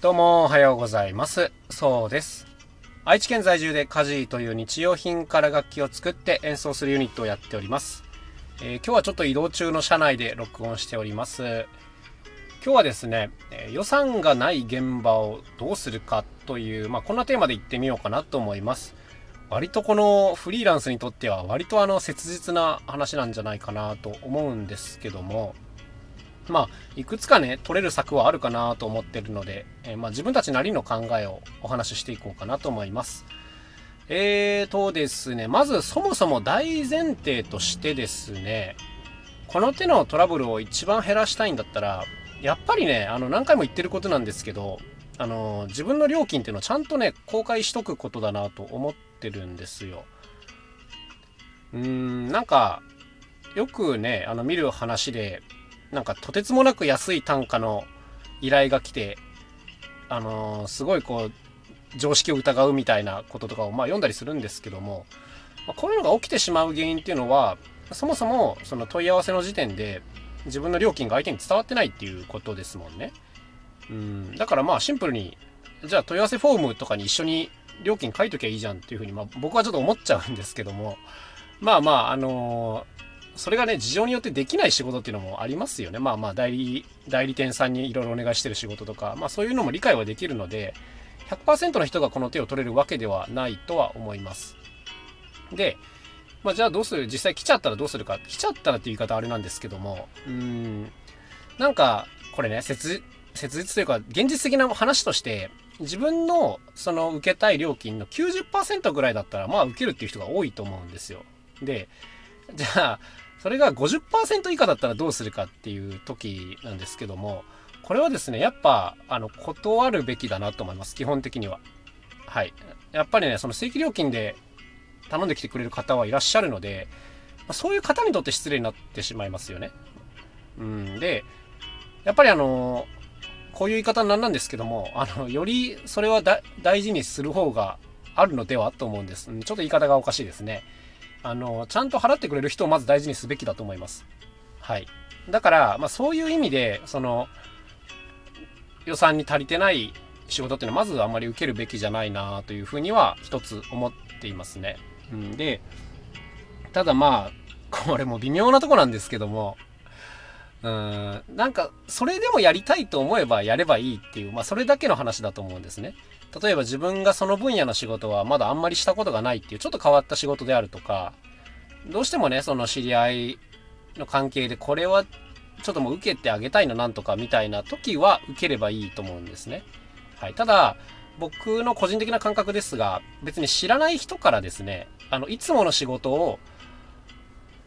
どうもおはようございます。そうです。愛知県在住でカジーという日用品から楽器を作って演奏するユニットをやっております。えー、今日はちょっと移動中の車内で録音しております。今日はですね、え、予算がない現場をどうするかという、まあ、こんなテーマでいってみようかなと思います。割とこのフリーランスにとっては割とあの切実な話なんじゃないかなと思うんですけども、まあ、いくつかね、取れる策はあるかなと思ってるので、えー、まあ、自分たちなりの考えをお話ししていこうかなと思います。えーとですね、まずそもそも大前提としてですね、この手のトラブルを一番減らしたいんだったら、やっぱりね、あの、何回も言ってることなんですけど、あの、自分の料金っていうのをちゃんとね、公開しとくことだなと思ってるんですよ。うーん、なんか、よくね、あの、見る話で、なんかとてつもなく安い単価の依頼が来て、あのー、すごいこう、常識を疑うみたいなこととかをまあ読んだりするんですけども、まあ、こういうのが起きてしまう原因っていうのは、そもそもその問い合わせの時点で自分の料金が相手に伝わってないっていうことですもんね。うん、だからまあシンプルに、じゃあ問い合わせフォームとかに一緒に料金書いときゃいいじゃんっていうふうに、まあ僕はちょっと思っちゃうんですけども、まあまあ、あのーそれがね、事情によってできない仕事っていうのもありますよね。まあまあ、代理、代理店さんにいろいろお願いしてる仕事とか、まあそういうのも理解はできるので、100%の人がこの手を取れるわけではないとは思います。で、まあじゃあどうする？実際来ちゃったらどうするか？来ちゃったらっていう言い方あれなんですけども、うん、なんか、これね、切、切実というか、現実的な話として、自分のその受けたい料金の90%ぐらいだったら、まあ受けるっていう人が多いと思うんですよ。で、じゃあ、それが50%以下だったらどうするかっていう時なんですけども、これはですね、やっぱ、あの、断るべきだなと思います。基本的には。はい。やっぱりね、その正規料金で頼んできてくれる方はいらっしゃるので、そういう方にとって失礼になってしまいますよね。うん。で、やっぱりあの、こういう言い方なんなんですけども、あの、よりそれは大事にする方があるのではと思うんです。ちょっと言い方がおかしいですね。あの、ちゃんと払ってくれる人をまず大事にすべきだと思います。はい。だから、まあそういう意味で、その、予算に足りてない仕事っていうのはまずあんまり受けるべきじゃないなというふうには一つ思っていますね。うん、で、ただまあ、これも微妙なとこなんですけども、うん、なんか、それでもやりたいと思えばやればいいっていう、まあそれだけの話だと思うんですね。例えば自分がその分野の仕事はまだあんまりしたことがないっていうちょっと変わった仕事であるとか、どうしてもね、その知り合いの関係でこれはちょっともう受けてあげたいななんとかみたいな時は受ければいいと思うんですね。はい。ただ、僕の個人的な感覚ですが、別に知らない人からですね、あの、いつもの仕事を、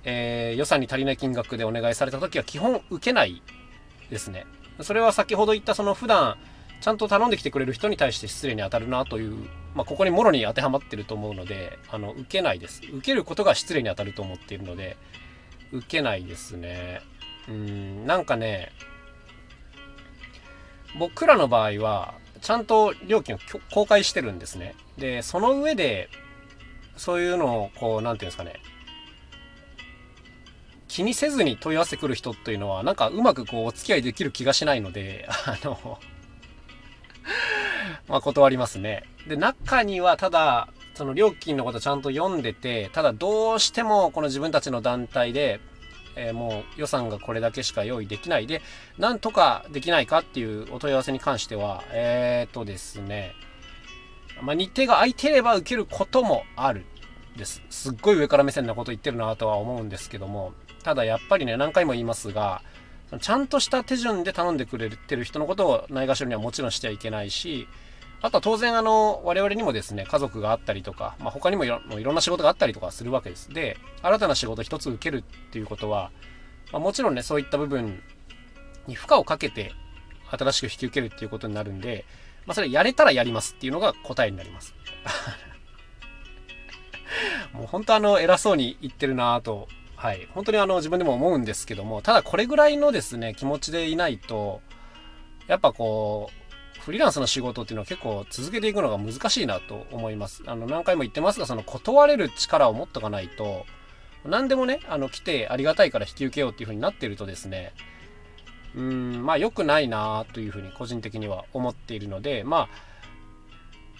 えー、予算に足りない金額でお願いされた時は基本受けないですね。それは先ほど言ったその普段ちゃんと頼んできてくれる人に対して失礼に当たるなという、まあ、ここにもろに当てはまってると思うので、あの、受けないです。受けることが失礼に当たると思っているので、受けないですね。うん、なんかね、僕らの場合は、ちゃんと料金を公開してるんですね。で、その上で、そういうのを、こう、なんていうんですかね、気にせずに問い合わせてくる人というのは、なんかうまくこう、お付き合いできる気がしないので、あの、まあ断りますね。で、中にはただ、その料金のことちゃんと読んでて、ただどうしてもこの自分たちの団体で、えー、もう予算がこれだけしか用意できないで、なんとかできないかっていうお問い合わせに関しては、えーとですね、まあ、日程が空いてれば受けることもあるです。すっごい上から目線なこと言ってるなとは思うんですけども、ただやっぱりね、何回も言いますが、ちゃんとした手順で頼んでくれてる人のことをないがしろにはもちろんしてはいけないし、あとは当然あの、我々にもですね、家族があったりとか、まあ、他にもいろいろんな仕事があったりとかするわけです。で、新たな仕事一つ受けるっていうことは、まあ、もちろんね、そういった部分に負荷をかけて新しく引き受けるっていうことになるんで、まあ、それやれたらやりますっていうのが答えになります。もう本当あの、偉そうに言ってるなぁとはい。本当にあの自分でも思うんですけども、ただこれぐらいのですね、気持ちでいないと、やっぱこう、フリーランスの仕事っていうのは結構続けていくのが難しいなと思います。あの、何回も言ってますが、その断れる力を持っとかないと、何でもね、あの、来てありがたいから引き受けようっていう風になってるとですね、うんまあ良くないなというふうに個人的には思っているのでま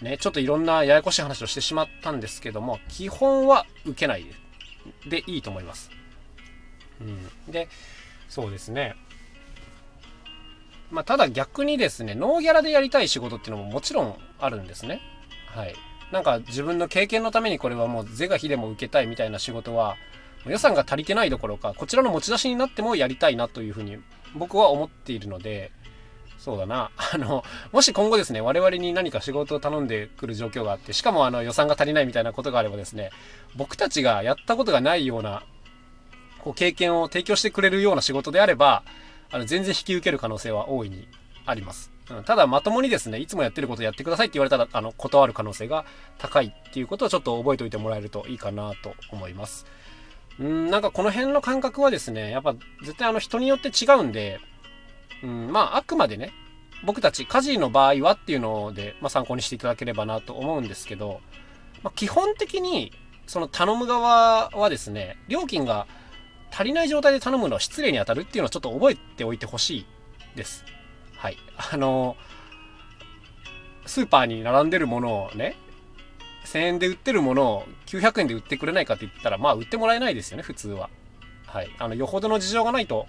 あねちょっといろんなややこしい話をしてしまったんですけども基本は受けないでいいと思います。うん、でそうですねまあ、ただ逆にですね、ノーギャラでやりたい仕事っていうのももちろんあるんですね。はい。なんか自分の経験のためにこれはもう是が非でも受けたいみたいな仕事は、予算が足りてないどころか、こちらの持ち出しになってもやりたいなというふうに僕は思っているので、そうだな。あの、もし今後ですね、我々に何か仕事を頼んでくる状況があって、しかもあの予算が足りないみたいなことがあればですね、僕たちがやったことがないような、こう経験を提供してくれるような仕事であれば、あの全然引き受ける可能性は大いにあります。うん、ただまともにですね、いつもやってることやってくださいって言われたら、あの、断る可能性が高いっていうことをちょっと覚えておいてもらえるといいかなと思います。うん、なんかこの辺の感覚はですね、やっぱ絶対あの人によって違うんで、うん、まああくまでね、僕たち家事の場合はっていうので、まあ、参考にしていただければなと思うんですけど、まあ、基本的にその頼む側はですね、料金が足りない状態で頼むのは失礼に当たるっていうのをちょっと覚えておいてほしいです。はい。あの、スーパーに並んでるものをね、1000円で売ってるものを900円で売ってくれないかって言ったら、まあ売ってもらえないですよね、普通は。はい。あの、よほどの事情がないと、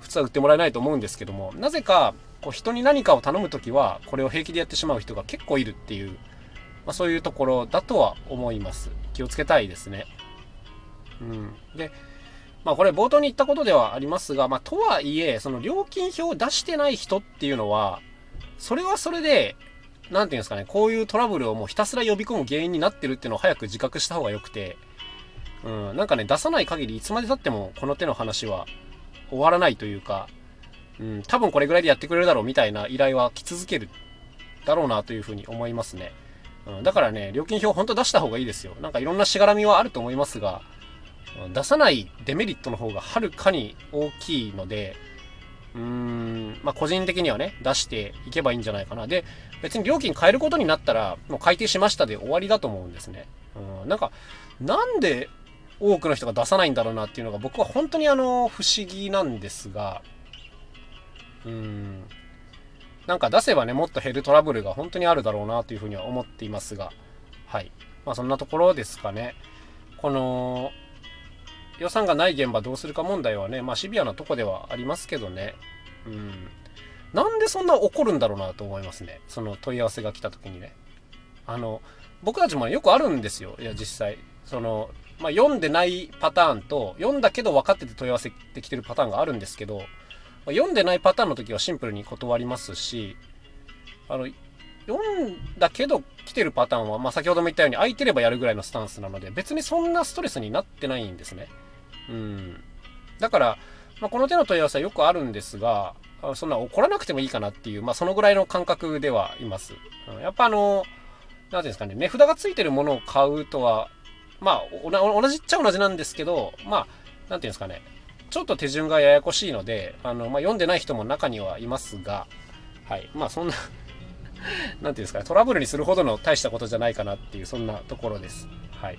普通は売ってもらえないと思うんですけども、なぜか、こう人に何かを頼むときは、これを平気でやってしまう人が結構いるっていう、まあそういうところだとは思います。気をつけたいですね。うん。で、まあこれ冒頭に言ったことではありますが、まあとはいえ、その料金表を出してない人っていうのは、それはそれで、なんていうんですかね、こういうトラブルをもうひたすら呼び込む原因になってるっていうのを早く自覚した方が良くて、うん、なんかね、出さない限りいつまで経ってもこの手の話は終わらないというか、うん、多分これぐらいでやってくれるだろうみたいな依頼は来続けるだろうなというふうに思いますね。うん、だからね、料金表本当出した方がいいですよ。なんかいろんなしがらみはあると思いますが、出さないデメリットの方がはるかに大きいので、うーん、まあ、個人的にはね、出していけばいいんじゃないかな。で、別に料金変えることになったら、もう改定しましたで終わりだと思うんですね。うん、なんか、なんで多くの人が出さないんだろうなっていうのが僕は本当にあの、不思議なんですが、うーん、なんか出せばね、もっと減るトラブルが本当にあるだろうなというふうには思っていますが、はい。まあそんなところですかね。この、予算がない現場どうするか問題はね、まあシビアなとこではありますけどね。うん。なんでそんな怒るんだろうなと思いますね。その問い合わせが来た時にね。あの、僕たちもよくあるんですよ。いや、実際。その、まあ、読んでないパターンと、読んだけど分かってて問い合わせてきてるパターンがあるんですけど、ま、読んでないパターンの時はシンプルに断りますし、あの、読んだけど来てるパターンは、まあ、先ほども言ったように空いてればやるぐらいのスタンスなので、別にそんなストレスになってないんですね。うん。だから、まあ、この手の問い合わせはよくあるんですが、そんな怒らなくてもいいかなっていう、まあ、そのぐらいの感覚ではいます。うん、やっぱあの、なんていうんですかね、値札がついてるものを買うとは、まあ、同じっちゃ同じなんですけど、まあ、なんていうんですかね、ちょっと手順がややこしいので、あの、まあ、読んでない人も中にはいますが、はい。まあ、そんな なんていうんですかね、トラブルにするほどの大したことじゃないかなっていう、そんなところです。はい。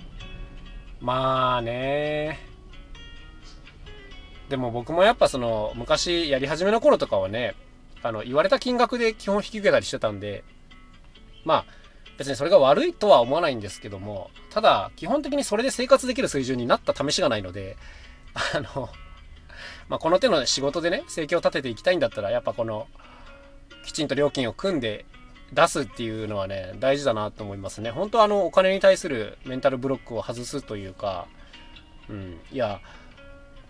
まあねでも僕もやっぱその昔やり始めの頃とかはねあの言われた金額で基本引き受けたりしてたんでまあ別にそれが悪いとは思わないんですけどもただ基本的にそれで生活できる水準になった試しがないのであのまあこの手の仕事でね生計を立てていきたいんだったらやっぱこのきちんと料金を組んで出すっていうのはね大事だなと思いますね。本当はあのお金に対するメンタルブロックを外すというかうんいや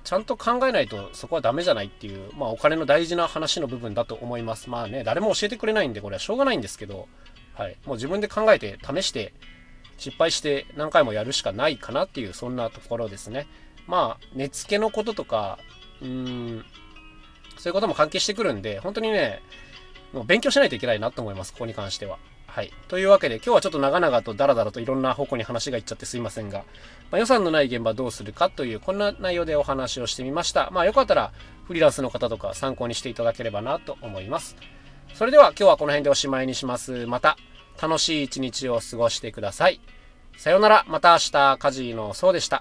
ちゃんと考えないとそこはダメじゃないっていう、まあお金の大事な話の部分だと思います。まあね、誰も教えてくれないんで、これはしょうがないんですけど、はい。もう自分で考えて、試して、失敗して何回もやるしかないかなっていう、そんなところですね。まあ、値付けのこととか、うーん、そういうことも関係してくるんで、本当にね、もう勉強しないといけないなと思います、ここに関しては。はい。というわけで、今日はちょっと長々とダラダラといろんな方向に話がいっちゃってすいませんが、まあ、予算のない現場どうするかという、こんな内容でお話をしてみました。まあよかったら、フリーランスの方とか参考にしていただければなと思います。それでは今日はこの辺でおしまいにします。また、楽しい一日を過ごしてください。さようなら、また明日、カジのそうでした。